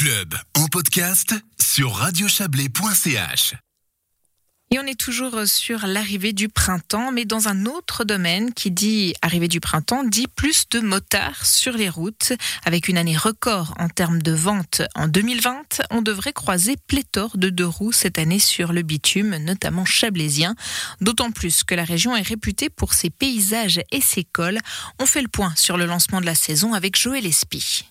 club en podcast sur radiochablais.ch. Et on est toujours sur l'arrivée du printemps, mais dans un autre domaine qui dit arrivée du printemps, dit plus de motards sur les routes. Avec une année record en termes de vente en 2020, on devrait croiser pléthore de deux roues cette année sur le bitume, notamment chablaisien. D'autant plus que la région est réputée pour ses paysages et ses cols. On fait le point sur le lancement de la saison avec Joël Espy.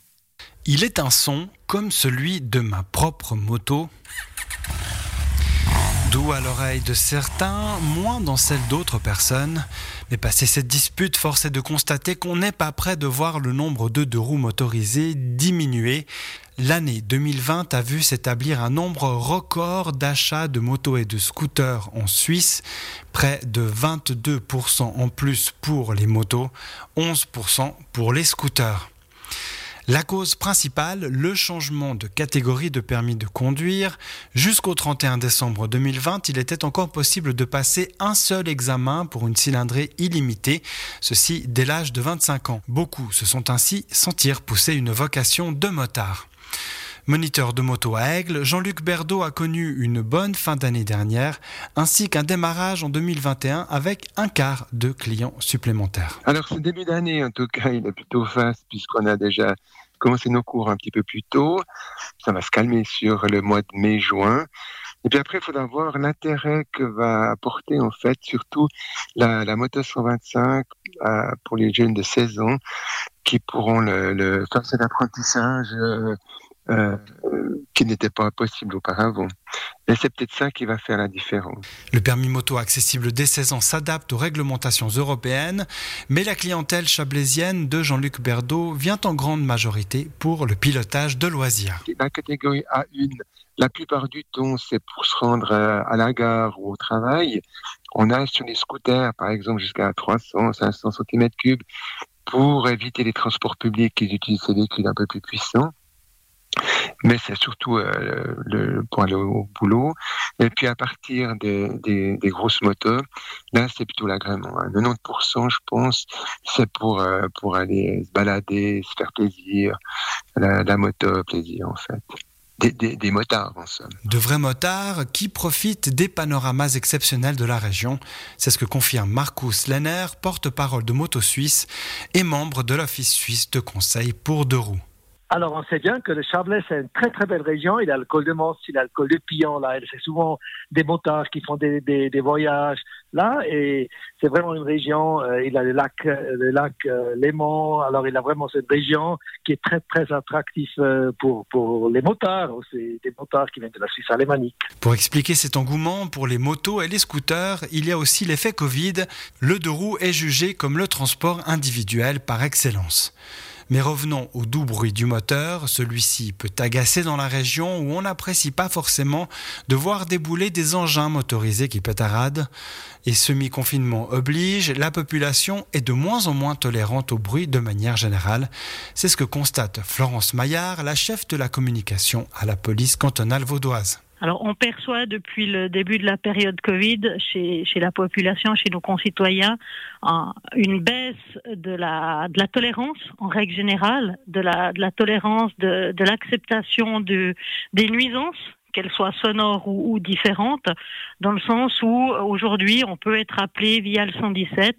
Il est un son comme celui de ma propre moto. Doux à l'oreille de certains, moins dans celle d'autres personnes. Mais passé cette dispute, force est de constater qu'on n'est pas prêt de voir le nombre de deux roues motorisées diminuer. L'année 2020 a vu s'établir un nombre record d'achats de motos et de scooters en Suisse, près de 22% en plus pour les motos, 11% pour les scooters. La cause principale, le changement de catégorie de permis de conduire. Jusqu'au 31 décembre 2020, il était encore possible de passer un seul examen pour une cylindrée illimitée, ceci dès l'âge de 25 ans. Beaucoup se sont ainsi sentir pousser une vocation de motard. Moniteur de moto à Aigle, Jean-Luc Berdo a connu une bonne fin d'année dernière, ainsi qu'un démarrage en 2021 avec un quart de clients supplémentaires. Alors ce début d'année, en tout cas, il est plutôt vaste puisqu'on a déjà commencé nos cours un petit peu plus tôt. Ça va se calmer sur le mois de mai-juin. Et puis après, il faudra voir l'intérêt que va apporter en fait surtout la, moto 125 euh, pour les jeunes de 16 ans qui pourront le, le faire cet apprentissage euh, euh, qui n'était pas possible auparavant. Et c'est peut-être ça qui va faire la différence. Le permis moto accessible dès 16 ans s'adapte aux réglementations européennes, mais la clientèle chablaisienne de Jean-Luc Berdo vient en grande majorité pour le pilotage de loisirs. La catégorie A1, la plupart du temps, c'est pour se rendre à la gare ou au travail. On a sur les scooters, par exemple, jusqu'à 300, 500 cm3 pour éviter les transports publics qui utilisent ces véhicules un peu plus puissants mais c'est surtout euh, le, pour aller au boulot. Et puis à partir des, grosses motos, là c'est plutôt l'agrément. 90% hein. je pense, c'est pour euh, pour aller se balader, se faire plaisir, la, la moto plaisir en fait. Des, des, des, motards en somme. De vrais motards qui profitent des panoramas exceptionnels de la région. C'est ce que confirme Marcus Lenner, porte-parole de Moto Suisse et membre de l'Office suisse de conseil pour deux roues. Alors, on sait bien que le Chablais, c'est une très très belle région. Il a le col de Mons, il a le col de Pillon, là. C'est souvent des motards qui font des, des, voyages là. Et c'est vraiment une région. Euh, il a le lac, le lac euh, Léman. Alors, il a vraiment cette région qui est très très attractive euh, pour, pour les motards. C'est des motards qui viennent de la Suisse alémanique. Pour expliquer cet engouement pour les motos et les scooters, il y a aussi l'effet Covid. Le deux roues est jugé comme le transport individuel par excellence. Mais revenons au doux bruit du moteur. Celui-ci peut agacer dans la région où on n'apprécie pas forcément de voir débouler des engins motorisés qui pétaradent. Et semi-confinement oblige, la population est de moins en moins tolérante au bruit de manière générale. C'est ce que constate Florence Maillard, la chef de la communication à la police cantonale vaudoise. Alors, on perçoit depuis le début de la période Covid chez, chez la population, chez nos concitoyens, une baisse de la, tolérance en règle générale, de la, tolérance, de, l'acceptation de, des nuisances qu'elles soient sonores ou, ou, différentes, dans le sens où aujourd'hui on peut être appelé via le 117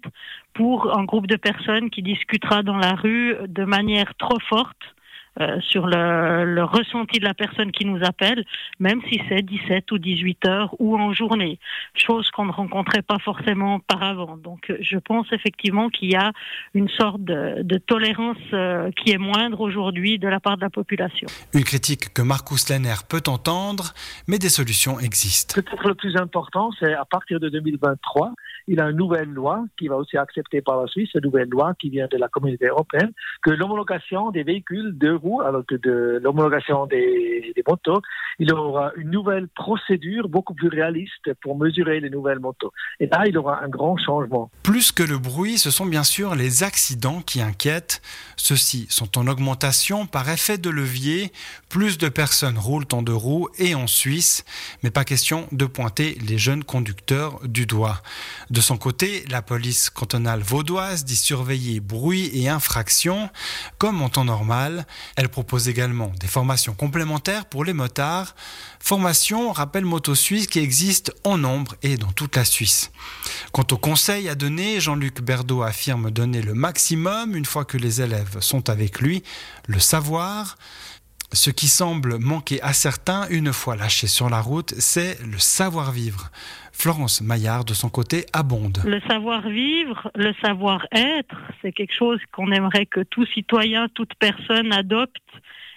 pour un groupe de personnes qui discutera dans la rue de manière trop forte euh, sur le, le, ressenti de la personne qui nous appelle, même si c'est 17 ou 18 heures ou en journée, chose qu'on ne rencontrait pas forcément par avant. Donc je pense effectivement qu'il y a une sorte de, de tolérance euh, qui est moindre aujourd'hui de la part de la population. Une critique que Marcus Lenner peut entendre, mais des solutions existent. Peut-être le plus important, c'est à partir de 2023, il a une nouvelle loi qui va aussi accepter par la Suisse, une nouvelle loi qui vient de la communauté européenne, que l'homologation des véhicules de roues, alors que de l'homologation des, motos, il aura une nouvelle procédure beaucoup plus réaliste pour mesurer les nouvelles motos. Et là, il aura un grand changement. Plus que le bruit, ce sont bien sûr les accidents qui inquiètent. Ceux-ci sont en augmentation par effet de levier. Plus de personnes roulent en deux roues et en Suisse, mais pas question de pointer les jeunes conducteurs du doigt. De son côté, la police cantonale vaudoise dit surveiller bruit et infractions comme en temps normal. Elle propose également des formations complémentaires pour les motards. Formation, rappel moto suisse qui existe en nombre et dans toute la Suisse. Quant au conseil à donner, Jean-Luc Berdo affirme donner le maximum une fois que les élèves sont avec lui, le savoir. Ce qui semble manquer à certains une fois lâchés sur la route, c'est le savoir-vivre. Florence Maillard, de son côté, abonde. Le savoir-vivre, le savoir-être, c'est quelque chose qu'on aimerait que tout citoyen, toute personne adopte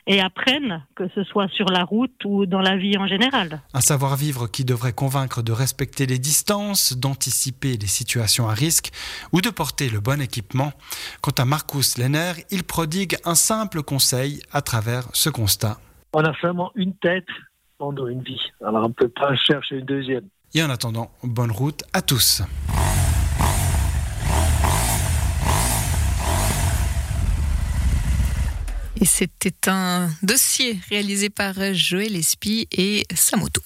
et apprennent, que ce soit sur la route ou dans la vie en général. Un savoir-vivre qui devrait convaincre de respecter les distances, d'anticiper les situations à risque ou de porter le bon équipement. Quant à Marcus Lenner, il prodigue un simple conseil à travers ce constat. On a seulement une tête pendant une vie, alors on ne peut pas chercher une deuxième. Et en attendant, bonne route à tous. Et c'était un dossier réalisé par Joël Espy et sa moto.